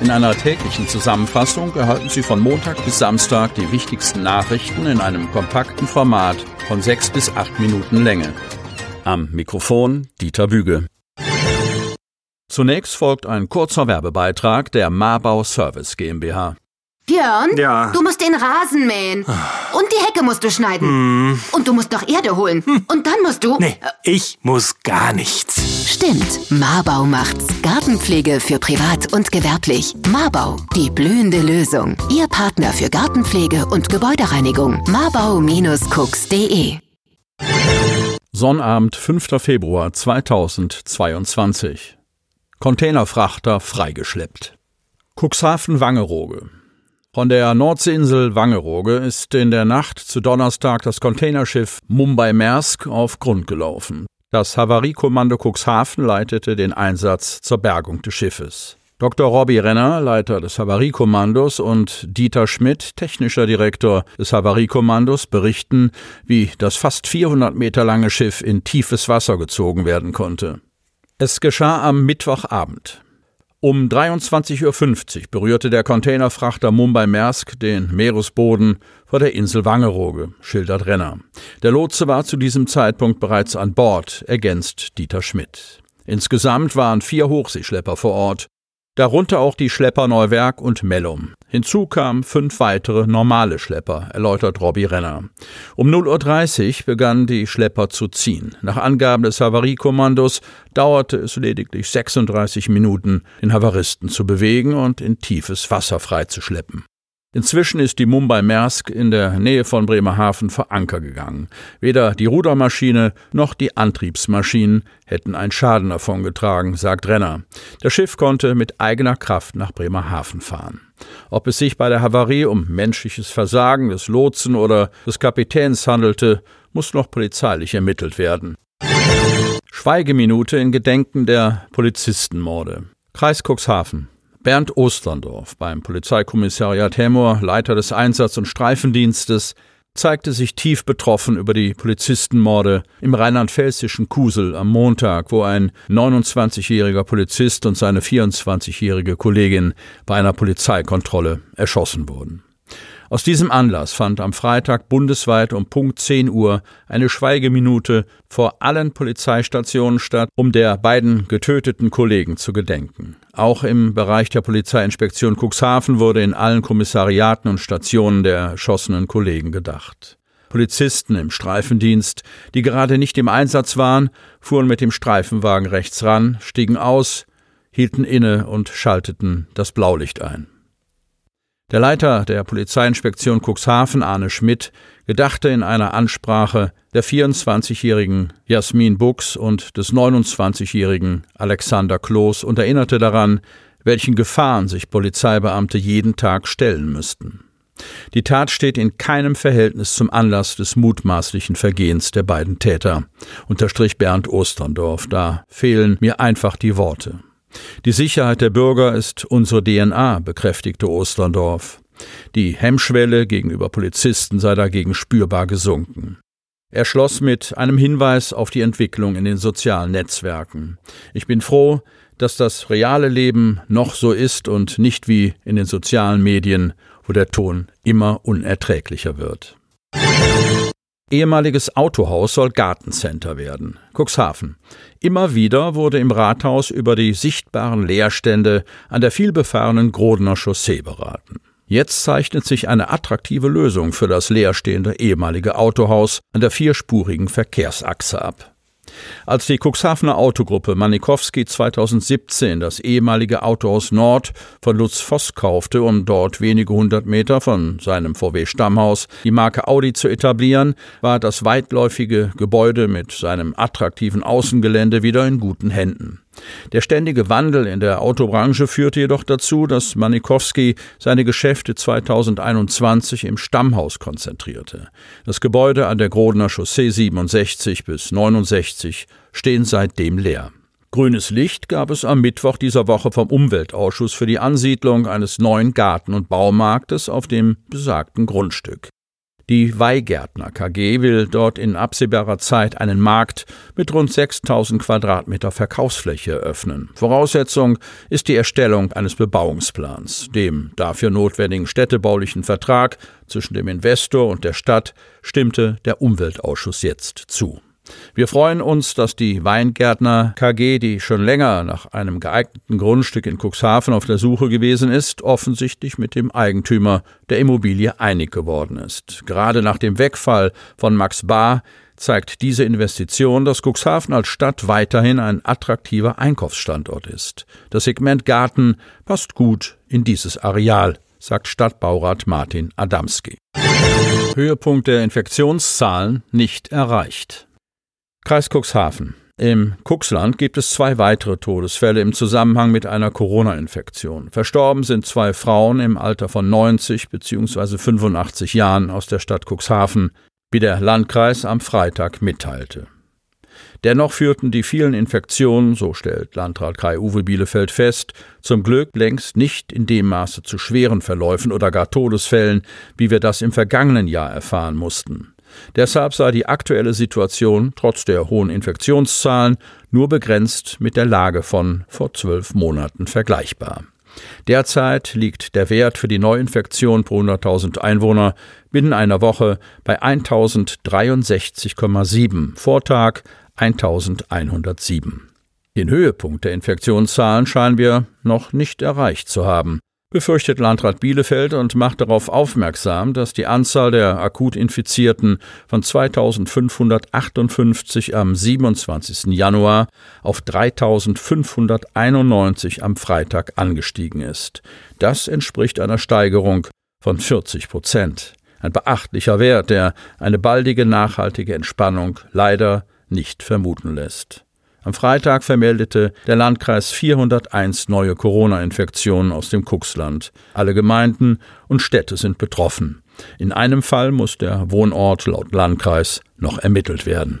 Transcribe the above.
In einer täglichen Zusammenfassung erhalten Sie von Montag bis Samstag die wichtigsten Nachrichten in einem kompakten Format von sechs bis acht Minuten Länge. Am Mikrofon Dieter Büge. Zunächst folgt ein kurzer Werbebeitrag der Marbau Service GmbH. Björn, Ja. du musst den Rasen mähen. Und die Hecke musst du schneiden. Und du musst noch Erde holen. Und dann musst du. Nee, ich muss gar nichts. Stimmt, Marbau macht's. Gartenpflege für privat und gewerblich. Marbau, die blühende Lösung. Ihr Partner für Gartenpflege und Gebäudereinigung. Marbau-cooks.de Sonnabend, 5. Februar 2022. Containerfrachter freigeschleppt. Cuxhaven Wangerooge. Von der Nordseeinsel Wangerooge ist in der Nacht zu Donnerstag das Containerschiff Mumbai Maersk auf Grund gelaufen. Das Havariekommando Cuxhaven leitete den Einsatz zur Bergung des Schiffes. Dr. Robbie Renner, Leiter des Havariekommandos, und Dieter Schmidt, technischer Direktor des Havariekommandos, berichten, wie das fast 400 Meter lange Schiff in tiefes Wasser gezogen werden konnte. Es geschah am Mittwochabend. Um 23.50 Uhr berührte der Containerfrachter Mumbai Maersk den Meeresboden vor der Insel Wangerooge, schildert Renner. Der Lotse war zu diesem Zeitpunkt bereits an Bord, ergänzt Dieter Schmidt. Insgesamt waren vier Hochseeschlepper vor Ort, darunter auch die Schlepper Neuwerk und Mellum. Hinzu kamen fünf weitere normale Schlepper, erläutert Robbie Renner. Um 0.30 Uhr begannen die Schlepper zu ziehen. Nach Angaben des Havariekommandos dauerte es lediglich 36 Minuten, den Havaristen zu bewegen und in tiefes Wasser freizuschleppen. Inzwischen ist die Mumbai Maersk in der Nähe von Bremerhaven vor Anker gegangen. Weder die Rudermaschine noch die Antriebsmaschinen hätten einen Schaden davongetragen, sagt Renner. Das Schiff konnte mit eigener Kraft nach Bremerhaven fahren. Ob es sich bei der Havarie um menschliches Versagen des Lotsen oder des Kapitäns handelte, muss noch polizeilich ermittelt werden. Schweigeminute in Gedenken der Polizistenmorde. Kreis Cuxhaven. Bernd Osterndorf beim Polizeikommissariat Hemmoor, Leiter des Einsatz- und Streifendienstes, zeigte sich tief betroffen über die Polizistenmorde im rheinland-pfälzischen Kusel am Montag, wo ein 29-jähriger Polizist und seine 24-jährige Kollegin bei einer Polizeikontrolle erschossen wurden. Aus diesem Anlass fand am Freitag bundesweit um Punkt 10 Uhr eine Schweigeminute vor allen Polizeistationen statt, um der beiden getöteten Kollegen zu gedenken. Auch im Bereich der Polizeiinspektion Cuxhaven wurde in allen Kommissariaten und Stationen der erschossenen Kollegen gedacht. Polizisten im Streifendienst, die gerade nicht im Einsatz waren, fuhren mit dem Streifenwagen rechts ran, stiegen aus, hielten inne und schalteten das Blaulicht ein. Der Leiter der Polizeiinspektion Cuxhaven, Arne Schmidt, gedachte in einer Ansprache der 24-jährigen Jasmin Buchs und des 29-jährigen Alexander Kloß und erinnerte daran, welchen Gefahren sich Polizeibeamte jeden Tag stellen müssten. Die Tat steht in keinem Verhältnis zum Anlass des mutmaßlichen Vergehens der beiden Täter, unterstrich Bernd Osterndorf. Da fehlen mir einfach die Worte. Die Sicherheit der Bürger ist unsere DNA, bekräftigte Osterndorf. Die Hemmschwelle gegenüber Polizisten sei dagegen spürbar gesunken. Er schloss mit einem Hinweis auf die Entwicklung in den sozialen Netzwerken. Ich bin froh, dass das reale Leben noch so ist und nicht wie in den sozialen Medien, wo der Ton immer unerträglicher wird. Ehemaliges Autohaus soll Gartencenter werden. Cuxhaven. Immer wieder wurde im Rathaus über die sichtbaren Leerstände an der vielbefahrenen Grodener Chaussee beraten. Jetzt zeichnet sich eine attraktive Lösung für das leerstehende ehemalige Autohaus an der vierspurigen Verkehrsachse ab. Als die Cuxhavener Autogruppe Manikowski 2017 das ehemalige Autohaus Nord von Lutz Voss kaufte, um dort wenige hundert Meter von seinem VW-Stammhaus die Marke Audi zu etablieren, war das weitläufige Gebäude mit seinem attraktiven Außengelände wieder in guten Händen. Der ständige Wandel in der Autobranche führte jedoch dazu, dass Manikowski seine Geschäfte 2021 im Stammhaus konzentrierte. Das Gebäude an der Grodener Chaussee 67 bis 69 stehen seitdem leer. Grünes Licht gab es am Mittwoch dieser Woche vom Umweltausschuss für die Ansiedlung eines neuen Garten- und Baumarktes auf dem besagten Grundstück. Die Weihgärtner KG will dort in absehbarer Zeit einen Markt mit rund 6000 Quadratmeter Verkaufsfläche eröffnen. Voraussetzung ist die Erstellung eines Bebauungsplans. Dem dafür notwendigen städtebaulichen Vertrag zwischen dem Investor und der Stadt stimmte der Umweltausschuss jetzt zu. Wir freuen uns, dass die Weingärtner KG, die schon länger nach einem geeigneten Grundstück in Cuxhaven auf der Suche gewesen ist, offensichtlich mit dem Eigentümer der Immobilie einig geworden ist. Gerade nach dem Wegfall von Max Bar zeigt diese Investition, dass Cuxhaven als Stadt weiterhin ein attraktiver Einkaufsstandort ist. Das Segment Garten passt gut in dieses Areal, sagt Stadtbaurat Martin Adamski. Höhepunkt der Infektionszahlen nicht erreicht. Kreis Cuxhaven. Im Cuxland gibt es zwei weitere Todesfälle im Zusammenhang mit einer Corona-Infektion. Verstorben sind zwei Frauen im Alter von 90 bzw. 85 Jahren aus der Stadt Cuxhaven, wie der Landkreis am Freitag mitteilte. Dennoch führten die vielen Infektionen, so stellt Landrat Kai-Uwe Bielefeld fest, zum Glück längst nicht in dem Maße zu schweren Verläufen oder gar Todesfällen, wie wir das im vergangenen Jahr erfahren mussten. Deshalb sei die aktuelle Situation trotz der hohen Infektionszahlen nur begrenzt mit der Lage von vor zwölf Monaten vergleichbar. Derzeit liegt der Wert für die Neuinfektion pro 100.000 Einwohner binnen einer Woche bei 1063,7, Vortag 1107. Den Höhepunkt der Infektionszahlen scheinen wir noch nicht erreicht zu haben befürchtet Landrat Bielefeld und macht darauf aufmerksam, dass die Anzahl der akut Infizierten von 2558 am 27. Januar auf 3591 am Freitag angestiegen ist. Das entspricht einer Steigerung von 40 Prozent. Ein beachtlicher Wert, der eine baldige nachhaltige Entspannung leider nicht vermuten lässt. Am Freitag vermeldete der Landkreis 401 neue Corona-Infektionen aus dem Kuxland. Alle Gemeinden und Städte sind betroffen. In einem Fall muss der Wohnort laut Landkreis noch ermittelt werden.